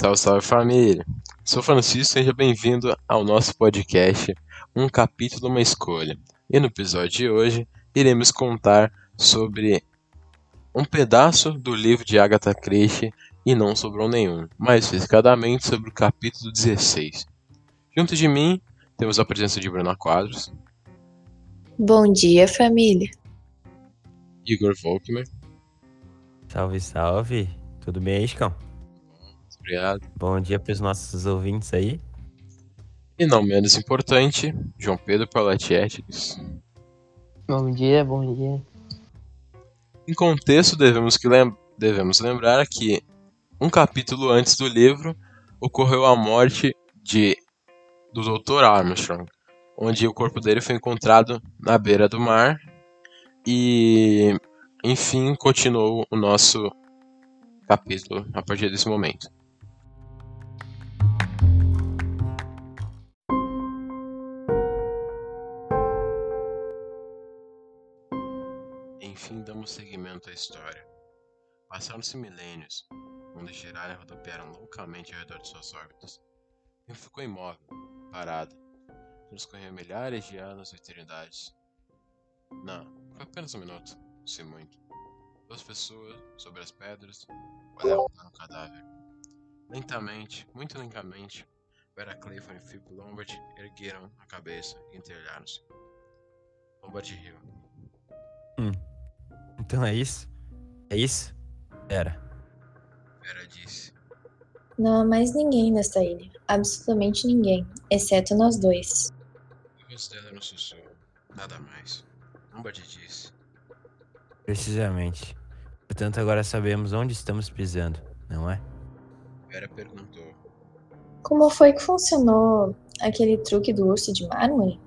Salve, salve família! Sou Francisco, seja bem-vindo ao nosso podcast Um Capítulo, Uma Escolha. E no episódio de hoje iremos contar sobre um pedaço do livro de Agatha Christie e não sobrou nenhum, mais especificadamente sobre o capítulo 16. Junto de mim temos a presença de Bruna Quadros, Bom dia, família. Igor Volkmer, Salve, salve. Tudo bem Chicão? Obrigado, Bom dia para os nossos ouvintes aí. e não menos importante, João Pedro Paletti Ethics. Bom dia, bom dia. Em contexto, devemos, que lem- devemos lembrar que um capítulo antes do livro ocorreu a morte de do Dr. Armstrong, onde o corpo dele foi encontrado na beira do mar e enfim continuou o nosso capítulo a partir desse momento. Damos seguimento à história. Passaram-se milênios, onde giraram e rodopiaram loucamente ao redor de suas órbitas. Tempo ficou imóvel, parado. Transcorreram milhares de anos e eternidades. Não, foi apenas um minuto, se muito. Duas pessoas, sobre as pedras, olhavam para o cadáver. Lentamente, muito lentamente, Vera Clifford e Philip Lombard ergueram a cabeça e entreolharam-se. Lombard riu. Então é isso? É isso? Era. Vera disse. Não há mais ninguém nesta ilha. Absolutamente ninguém. Exceto nós dois. O rosto dela era um sussurro. Nada mais. Lombard disse. Precisamente. Portanto, agora sabemos onde estamos pisando, não é? Vera perguntou. Como foi que funcionou aquele truque do urso de mármore?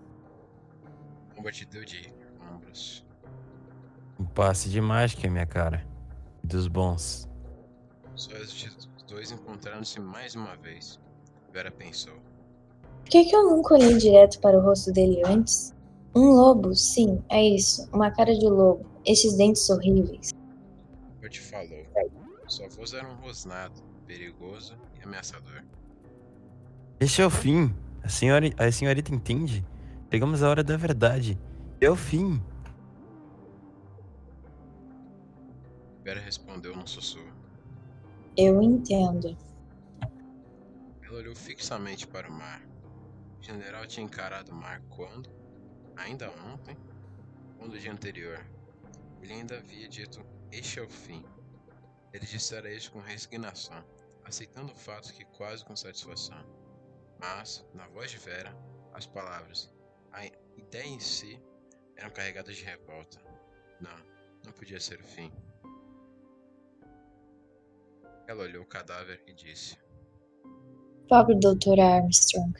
Lombard deu de ombros. Passe de mágica, minha cara. Dos bons. Os olhos dos dois encontraram-se mais uma vez. Vera pensou. Por que, que eu nunca olhei direto para o rosto dele antes? Um lobo, sim, é isso. Uma cara de lobo. Estes dentes horríveis. Lombard falou. Sua voz era um rosnado, perigoso e ameaçador. Este é o fim. A, senhora, a senhorita entende? Chegamos à hora da verdade. É o fim. Vera respondeu num sussurro. Eu entendo. Ela olhou fixamente para o mar. O general tinha encarado o mar quando? Ainda ontem? Ou no dia anterior? Ele ainda havia dito: Este é o fim. Ele dissera este com resignação, aceitando o fato que quase com satisfação. Mas, na voz de Vera, as palavras, a ideia em si, eram carregadas de revolta. Não, não podia ser o fim. Ela olhou o cadáver e disse: Pobre Dr. Armstrong.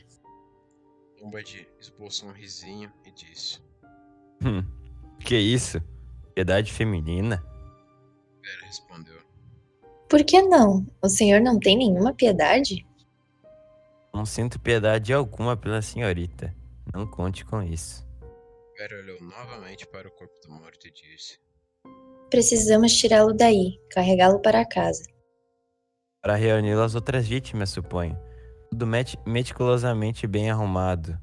Lombard esboçou um risinho e disse: Hum. Que isso? Piedade feminina? Vera respondeu. Por que não? O senhor não tem nenhuma piedade? Não sinto piedade alguma pela senhorita. Não conte com isso. Vera olhou novamente para o corpo do morto e disse: Precisamos tirá-lo daí, carregá-lo para casa. Para reunir as outras vítimas, suponho. Tudo meti- meticulosamente bem arrumado.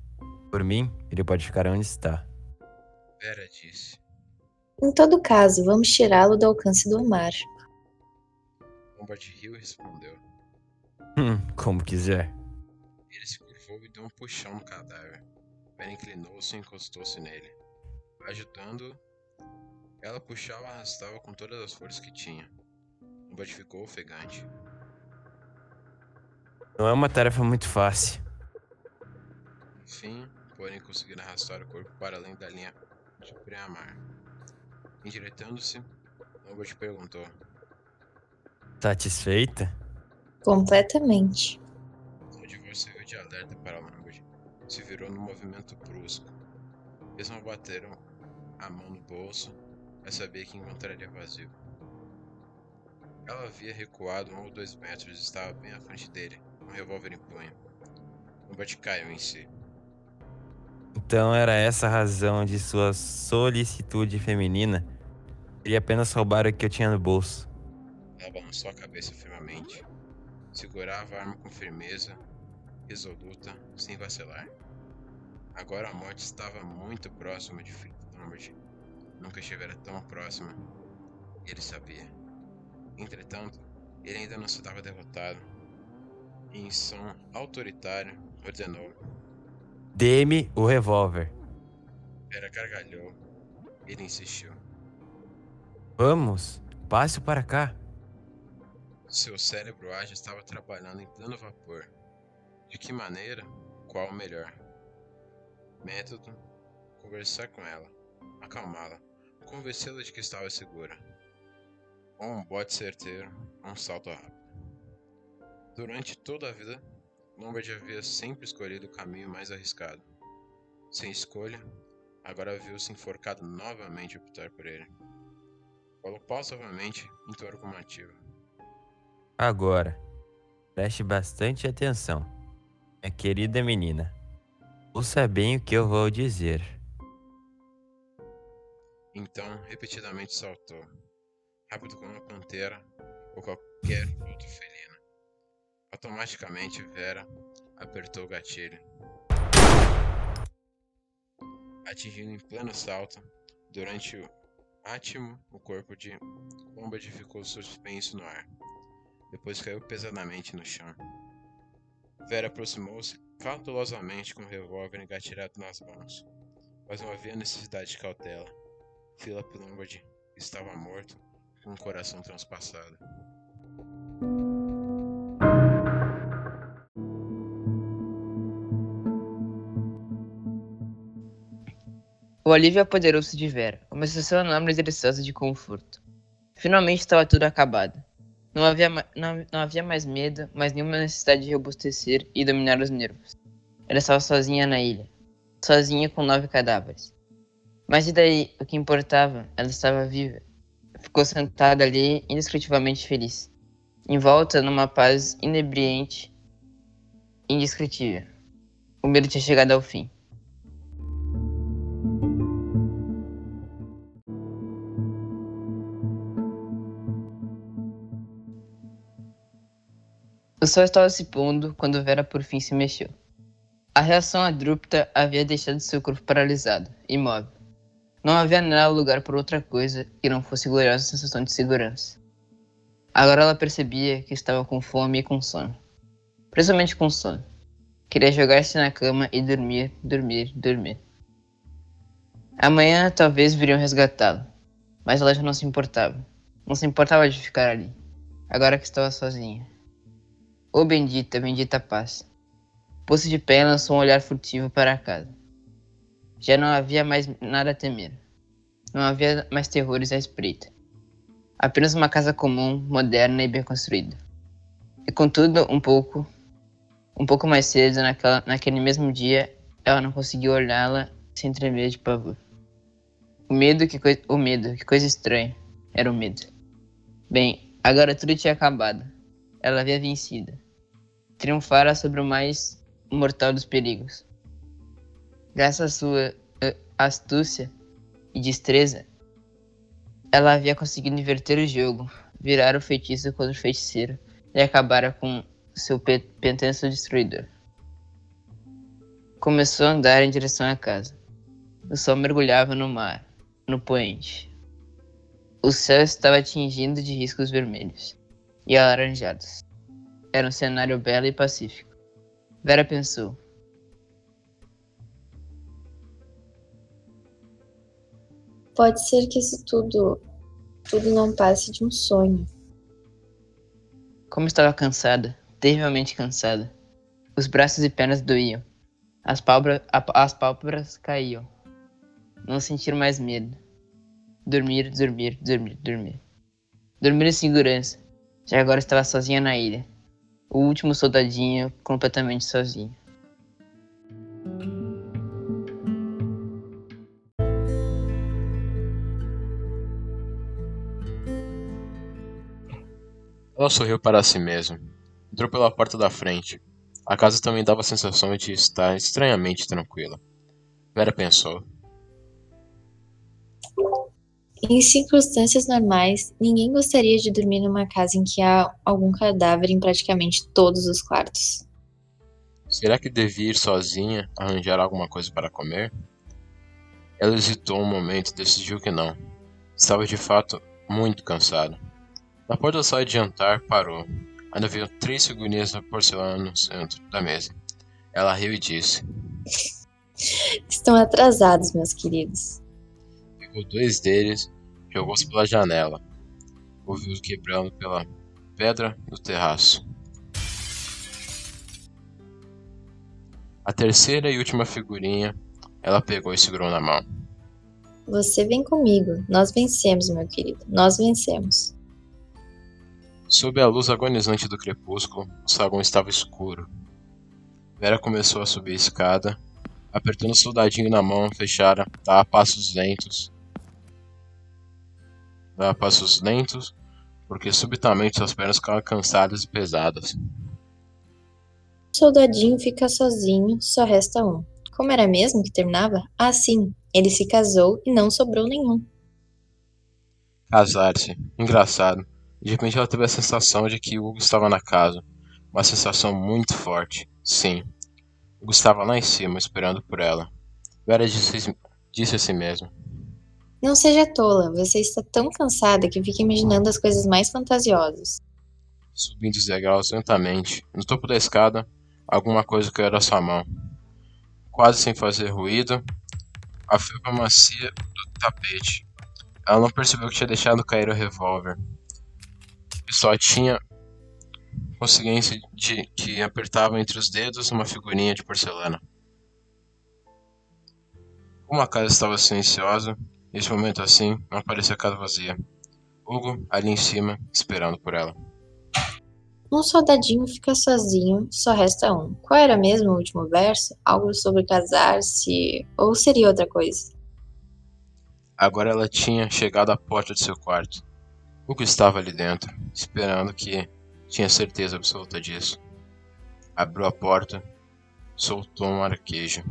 Por mim, ele pode ficar onde está. Vera disse. Em todo caso, vamos tirá-lo do alcance do mar. Lombard riu e respondeu. Hum, como quiser. Ele se curvou e deu um puxão no cadáver. Vera inclinou-se e encostou-se nele. Ajudando, ela puxava e arrastava com todas as forças que tinha. Lombard ficou ofegante. Não é uma tarefa muito fácil. Enfim, porém conseguiram arrastar o corpo para além da linha de mar. Endireitando-se, Lombard perguntou. Satisfeita? Completamente. O divórcio serviu de alerta para Lombard. Se virou num movimento brusco. Eles não bateram a mão no bolso, mas sabia que encontraria vazio. Ela havia recuado um ou dois metros e estava bem à frente dele, um revólver em punho. Lombard caiu em si. Então era essa a razão de sua solicitude feminina? Queria apenas roubar o que eu tinha no bolso. Ela balançou a cabeça firmemente. Segurava a arma com firmeza, resoluta, sem vacilar. Agora a morte estava muito próxima de Lombard. Nunca estivera tão próxima. Ele sabia. Entretanto, ele ainda não se dava derrotado. Em som autoritário, ordenou: Dê-me o revólver. Vera gargalhou. Ele insistiu. Vamos, passe para cá. Seu cérebro ágil estava trabalhando em pleno vapor. De que maneira? Qual o melhor? Método: conversar com ela, acalmá-la, convencê-la de que estava segura. Ou um bote certeiro, um salto rápido. Durante toda a vida, Lombard havia sempre escolhido o caminho mais arriscado. Sem escolha, agora viu-se enforcado novamente a optar por ele. Falou pausadamente em tom argumativo. Agora, preste bastante atenção, minha querida menina. Ouça bem o que eu vou dizer. Então, repetidamente saltou, rápido como uma pantera ou qualquer outro felino. Automaticamente, Vera apertou o gatilho atingindo em pleno salto. Durante o átimo, o corpo de Lombard ficou suspenso no ar. Depois caiu pesadamente no chão. Vera aproximou-se cautelosamente com o revólver engatilhado nas mãos. Mas não havia necessidade de cautela. Philip Lombard estava morto, com o coração transpassado. O alívio apoderou-se de Vera, uma sensação enorme e deliciosa de conforto. Finalmente estava tudo acabado. Não havia, não, não havia mais medo, mas nenhuma necessidade de robustecer e dominar os nervos. Ela estava sozinha na ilha, sozinha com nove cadáveres. Mas e daí, o que importava? Ela estava viva. Ficou sentada ali, indescritivelmente feliz. Envolta numa paz inebriante, indescritível. O medo tinha chegado ao fim. O sol estava se pondo quando Vera por fim se mexeu. A reação abrupta havia deixado seu corpo paralisado, imóvel. Não havia nela lugar por outra coisa que não fosse gloriosa sensação de segurança. Agora ela percebia que estava com fome e com sono. Principalmente com sono. Queria jogar-se na cama e dormir, dormir, dormir. Amanhã talvez viriam resgatá-la, mas ela já não se importava. Não se importava de ficar ali, agora que estava sozinha. Ô oh, bendita, bendita paz. Pôs-se de pé lançou um olhar furtivo para a casa. Já não havia mais nada a temer. Não havia mais terrores à espreita. Apenas uma casa comum, moderna e bem construída. E contudo, um pouco, um pouco mais cedo, naquela, naquele mesmo dia, ela não conseguiu olhá-la sem tremer de pavor. O medo, que o medo, que coisa estranha, era o medo. Bem, agora tudo tinha acabado ela havia vencido. Triunfara sobre o mais mortal dos perigos. Graças à sua astúcia e destreza, ela havia conseguido inverter o jogo, virar o feitiço contra o feiticeiro e acabar com seu pe pentenso destruidor. Começou a andar em direção à casa. O sol mergulhava no mar, no poente. O céu estava tingindo de riscos vermelhos e alaranjados. Era um cenário belo e pacífico. Vera pensou. Pode ser que isso tudo, tudo não passe de um sonho. Como estava cansada, terrivelmente cansada. Os braços e pernas doíam. As pálpebras, as pálpebras caíam. Não sentir mais medo. Dormir, dormir, dormir, dormir. Dormir em segurança, já agora estava sozinha na ilha. O último soldadinho completamente sozinho. Ela sorriu para si mesma. Entrou pela porta da frente. A casa também dava a sensação de estar estranhamente tranquila. Vera pensou. Em circunstâncias normais, ninguém gostaria de dormir numa casa em que há algum cadáver em praticamente todos os quartos. Será que devia ir sozinha arranjar alguma coisa para comer? Ela hesitou um momento e decidiu que não. Estava de fato muito cansada. Na porta da sala de jantar, parou. Ainda viu três figurinhas de porcelana no centro da mesa. Ela riu e disse: Estão atrasados, meus queridos. Pegou dois deles, jogou-se pela janela. Ouviu quebrando pela pedra do terraço. A terceira e última figurinha ela pegou e segurou na mão. Você vem comigo. Nós vencemos, meu querido. Nós vencemos. Sob a luz agonizante do crepúsculo, o saguão estava escuro. Vera começou a subir a escada, apertando o soldadinho na mão, fechara, dava passos lentos. Dava passos lentos, porque subitamente suas pernas ficavam cansadas e pesadas. O soldadinho fica sozinho, só resta um. Como era mesmo que terminava? Ah, sim, ele se casou e não sobrou nenhum. Casar-se. Engraçado. De repente ela teve a sensação de que Hugo estava na casa. Uma sensação muito forte. Sim. Hugo estava lá em cima, esperando por ela. Vera disse, disse a si mesma. Não seja tola, você está tão cansada que fica imaginando as coisas mais fantasiosas. Subindo os degraus lentamente, no topo da escada, alguma coisa caiu da sua mão. Quase sem fazer ruído, a macia do tapete. Ela não percebeu que tinha deixado cair o revólver e só tinha consciência de que apertava entre os dedos uma figurinha de porcelana. Como a casa estava silenciosa, nesse momento assim, não parecia a casa vazia. Hugo, ali em cima, esperando por ela. Um soldadinho fica sozinho, só resta um. Qual era mesmo o último verso? Algo sobre casar-se ou seria outra coisa? Agora ela tinha chegado à porta de seu quarto. Hugo estava ali dentro, esperando que tinha certeza absoluta disso. Abriu a porta, soltou um arquejo.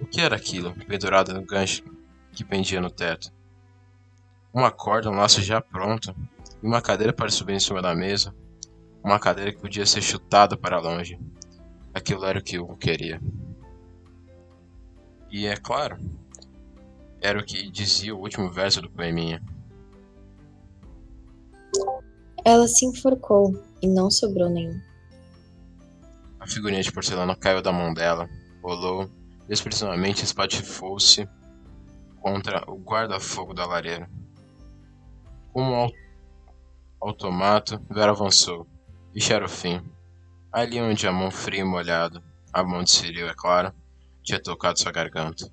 O que era aquilo, pendurado no gancho que pendia no teto? Uma corda, um laço já pronto, e uma cadeira para subir em cima da mesa. Uma cadeira que podia ser chutada para longe. Aquilo era o que Hugo queria. E é claro, era o que dizia o último verso do poeminha. Ela se enforcou e não sobrou nenhum. A figurinha de porcelana caiu da mão dela, rolou, expressivamente espatifou-se contra o guarda-fogo da lareira. Como um automato, Vera avançou. Isso era o fim. Ali onde a mão fria e molhada, a mão de Ciril, é claro, tinha tocado sua garganta.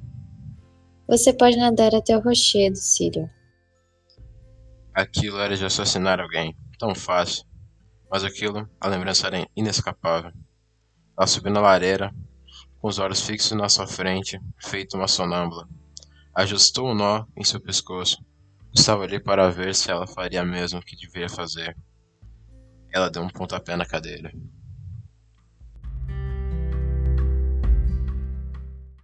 Você pode nadar até o rochedo, Círio. Aquilo era de assassinar alguém tão fácil, mas aquilo, a lembrança era inescapável. Ela subiu na lareira, com os olhos fixos na sua frente, feito uma sonâmbula. Ajustou o um nó em seu pescoço. Estava ali para ver se ela faria mesmo o que deveria fazer. Ela deu um pontapé na cadeira.